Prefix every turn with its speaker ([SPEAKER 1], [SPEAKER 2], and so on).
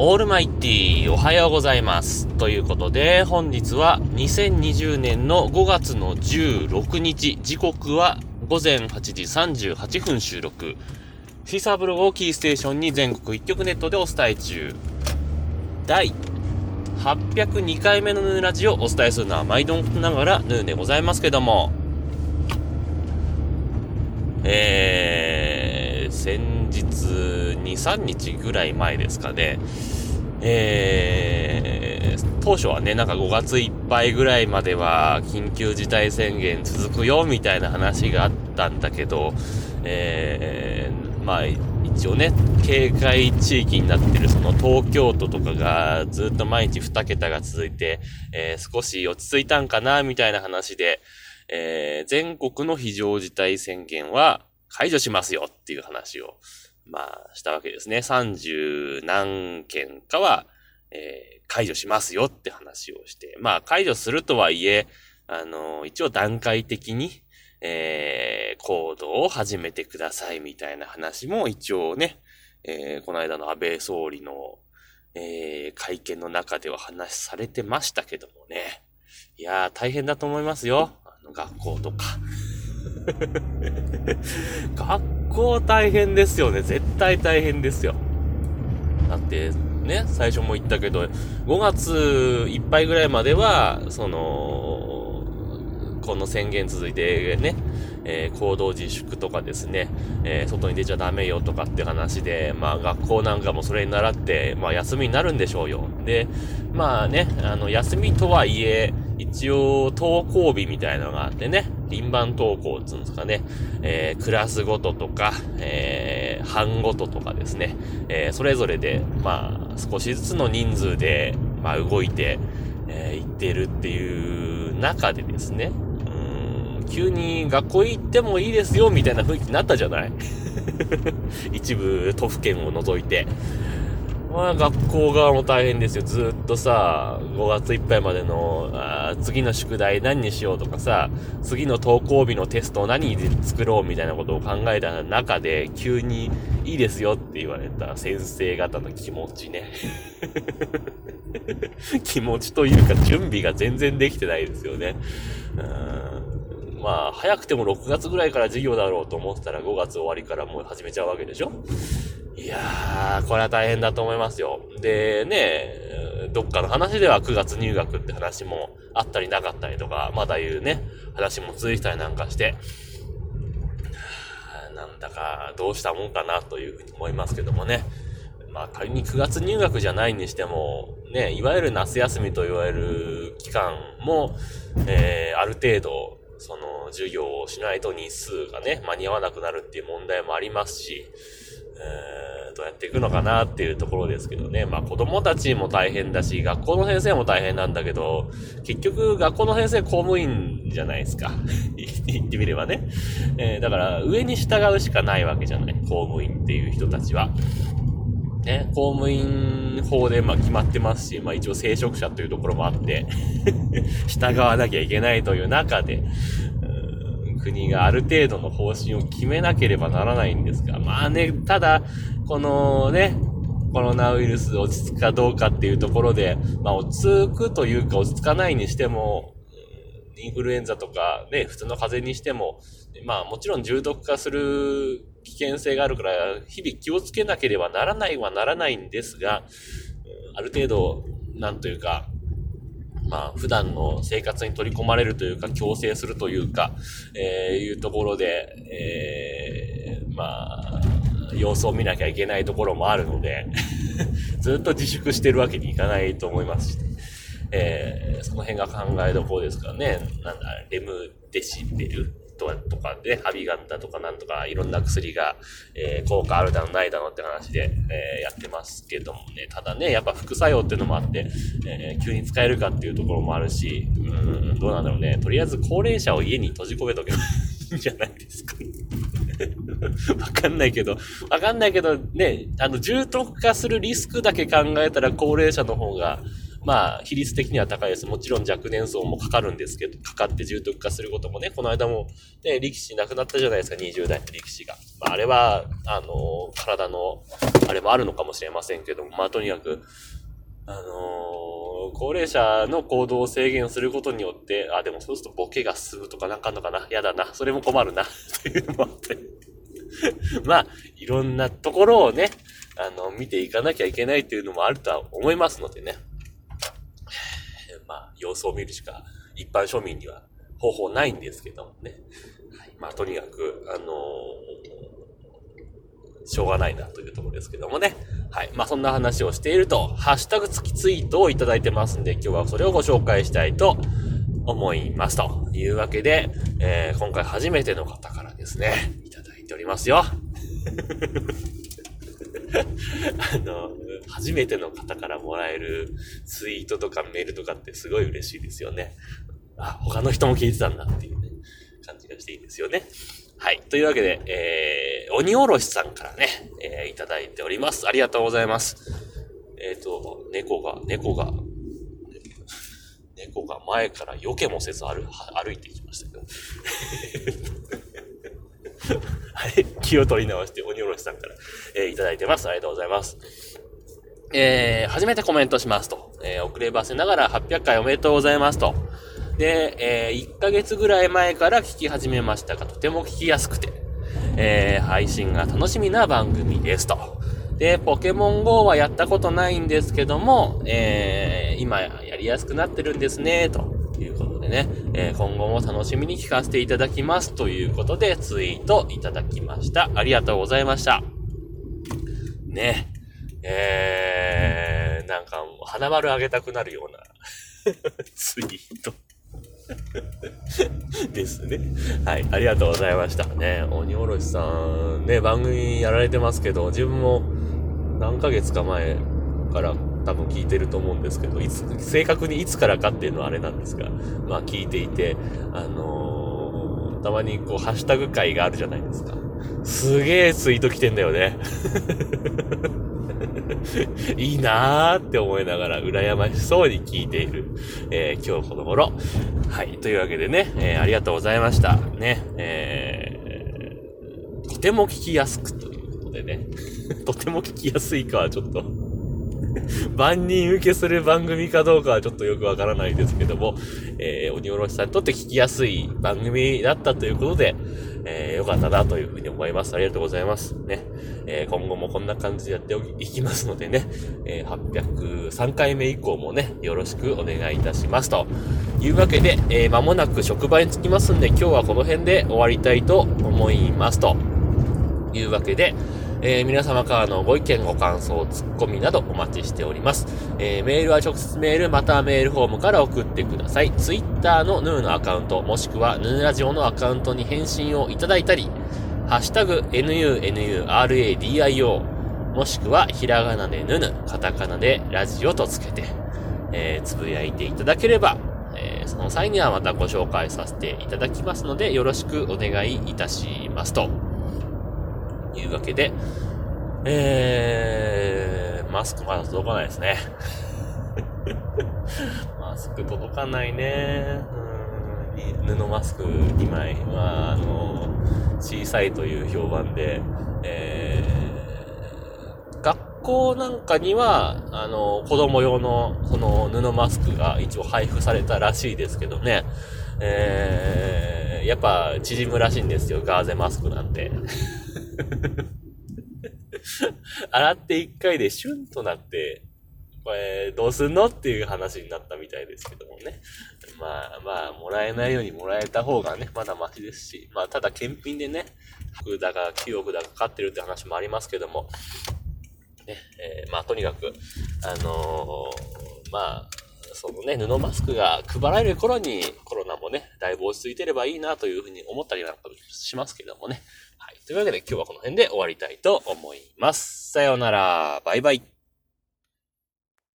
[SPEAKER 1] オールマイティーおはようございます。ということで、本日は2020年の5月の16日、時刻は午前8時38分収録。シーサーブログをキーステーションに全国一曲ネットでお伝え中。第802回目のヌーラジをお伝えするのは毎度ながらヌーでございますけども、えー、先日2、3日ぐらい前ですかね、えー、当初はね、なんか5月いっぱいぐらいまでは緊急事態宣言続くよみたいな話があったんだけど、えー、まあ、一応ね、警戒地域になってるその東京都とかがずっと毎日2桁が続いて、えー、少し落ち着いたんかなみたいな話で、えー、全国の非常事態宣言は解除しますよっていう話を、まあ、したわけですね。30何件かは、えー、解除しますよって話をして、まあ、解除するとはいえ、あの、一応段階的に、えー、行動を始めてくださいみたいな話も一応ね、えー、この間の安倍総理の、えー、会見の中では話されてましたけどもね。いやー、大変だと思いますよ。学校とか。学校大変ですよね。絶対大変ですよ。だって、ね、最初も言ったけど、5月いっぱいぐらいまでは、その、この宣言続いてね、えー、行動自粛とかですね、えー、外に出ちゃダメよとかって話で、まあ学校なんかもそれに習って、まあ休みになるんでしょうよ。で、まあね、あの、休みとはいえ、一応、登校日みたいなのがあってね、輪番登校っていうんですかね、えー、クラスごととか、えー、班ごととかですね、えー、それぞれで、まあ、少しずつの人数で、まあ、動いて、えー、行ってるっていう中でですね、うん、急に学校行ってもいいですよ、みたいな雰囲気になったじゃない。一部都府県を除いて。まあ、学校側も大変ですよ。ずっとさ、5月いっぱいまでの、あ次の宿題何にしようとかさ、次の登校日のテストを何で作ろうみたいなことを考えた中で、急にいいですよって言われた先生方の気持ちね。気持ちというか準備が全然できてないですよね。うんまあ、早くても6月ぐらいから授業だろうと思ってたら5月終わりからもう始めちゃうわけでしょ？いやー、これは大変だと思いますよ。で、ね、どっかの話では9月入学って話もあったりなかったりとか、まだ言うね、話も続いたりなんかして、なんだかどうしたもんかなというふうに思いますけどもね。まあ仮に9月入学じゃないにしても、ね、いわゆる夏休みと言われる期間も、えー、ある程度、その授業をしないと日数がね、間に合わなくなるっていう問題もありますし、え、どうやっていくのかなっていうところですけどね。まあ子供たちも大変だし、学校の先生も大変なんだけど、結局学校の先生公務員じゃないですか。言ってみればね。えー、だから上に従うしかないわけじゃない。公務員っていう人たちは。ね、公務員法でまあ決まってますし、まあ一応聖職者というところもあって 従わなきゃいけないという中で、国がある程度の方針を決めなければならないんですが、まあね、ただ、このね、コロナウイルス落ち着くかどうかっていうところで、まあ落ち着くというか落ち着かないにしても、インフルエンザとかね、普通の風邪にしても、まあもちろん重篤化する危険性があるから、日々気をつけなければならないはならないんですが、ある程度、なんというか、まあ、普段の生活に取り込まれるというか、強制するというか、えー、いうところで、えー、まあ、様子を見なきゃいけないところもあるので ずっと自粛してるわけにいかないと思いますし、えー、その辺が考えどころですからね、なんだ、レムデシベルとかで、ハビガンだとかなんとかいろんな薬が、えー、効果あるだのないだのって話で、えー、やってますけどもね、ただね、やっぱ副作用っていうのもあって、えー、急に使えるかっていうところもあるし、うん、どうなんだろうね。とりあえず高齢者を家に閉じ込めとけばいいんじゃないですか。わかんないけど、わかんないけど、ね、あの、重篤化するリスクだけ考えたら高齢者の方が、まあ、比率的には高いです。もちろん若年層もかかるんですけど、かかって重篤化することもね、この間も、ね、力士亡くなったじゃないですか、20代の力士が。まあ、あれは、あの、体の、あれもあるのかもしれませんけども、まあ、とにかく、あのー、高齢者の行動を制限することによって、あ、でもそうするとボケが進むとかなんかあんのかな？嫌だな。それも困るな。っていうのもあって。まあ、いろんなところをね、あの、見ていかなきゃいけないっていうのもあるとは思いますのでね。まあ、様子を見るしか、一般庶民には方法ないんですけどもね。はい、まあ、とにかく、あのー、しょうがないなというところですけどもね。はい。まあ、そんな話をしていると、ハッシュタグ付きツイートをいただいてますんで、今日はそれをご紹介したいと思います。というわけで、えー、今回初めての方からですね、いただいておりますよ。あの、初めての方からもらえるツイートとかメールとかってすごい嬉しいですよね。あ、他の人も聞いてたんだっていうね、感じがしていいですよね。はい。というわけで、えー、鬼おろしさんからね、えー、いただいております。ありがとうございます。えっ、ー、と、猫が、猫が、猫が前から避けもせず歩歩いていきましたけど。はい。気を取り直して、鬼おろしさんから、えー、いただいてます。ありがとうございます。えー、初めてコメントしますと。えー、遅ればせながら800回おめでとうございますと。で、えー、1ヶ月ぐらい前から聞き始めましたが、とても聞きやすくて、えー、配信が楽しみな番組ですと。で、ポケモン GO はやったことないんですけども、えー、今やりやすくなってるんですね、ということでね、えー、今後も楽しみに聞かせていただきますということでツイートいただきました。ありがとうございました。ね。えー、なんかもう花丸あげたくなるような ツイート ですね。はい、ありがとうございました。ね、鬼おろしさん、ね、番組やられてますけど、自分も何ヶ月か前から多分聞いてると思うんですけど、いつ、正確にいつからかっていうのはあれなんですが、まあ聞いていて、あのー、たまにこう、ハッシュタグ会があるじゃないですか。すげえツイート来てんだよね。いいなーって思いながら羨ましそうに聞いている、えー、今日この頃。はい。というわけでね、えー、ありがとうございました。ね、えー、とても聞きやすくということでね、とても聞きやすいかはちょっと 万人受けする番組かどうかはちょっとよくわからないですけども、えー、鬼おろしさんにとって聞きやすい番組だったということで、えー、よかったなというふうに思います。ありがとうございます。ね。えー、今後もこんな感じでやっていきますのでね、えー、803回目以降もね、よろしくお願いいたします。というわけで、えー、間もなく職場に着きますんで、今日はこの辺で終わりたいと思います。というわけで、えー、皆様からのご意見、ご感想、ツッコミなどお待ちしております。えー、メールは直接メール、またはメールフォームから送ってください。ツイッターのヌーのアカウント、もしくはヌーラジオのアカウントに返信をいただいたり、ハッシュタグ、nunuradio、もしくはひらがなでヌヌ、カタカナでラジオとつけて、えー、つぶやいていただければ、えー、その際にはまたご紹介させていただきますので、よろしくお願いいたしますと。いうわけで、えー、マスクまだ届かないですね。マスク届かないね。うん、布マスク2枚は、あの、小さいという評判で、えー、学校なんかには、あの、子供用の、その、布マスクが一応配布されたらしいですけどね。えー、やっぱ縮むらしいんですよ、ガーゼマスクなんて。洗って一回でシュンとなって、これ、どうすんの？っていう話になったみたいですけどもね。まあまあ、もらえないようにもらえた方がね、まだマシですし、まあただ検品でね、服だか9億だかかってるって話もありますけども、ね、えー、まあとにかく、あのー、まあ、そのね、布マスクが配られる頃にコロナもね、だいぶ落ち着いてればいいなというふうに思ったりなんかしますけどもね。はい。というわけで今日はこの辺で終わりたいと思います。さようなら。バイバイ。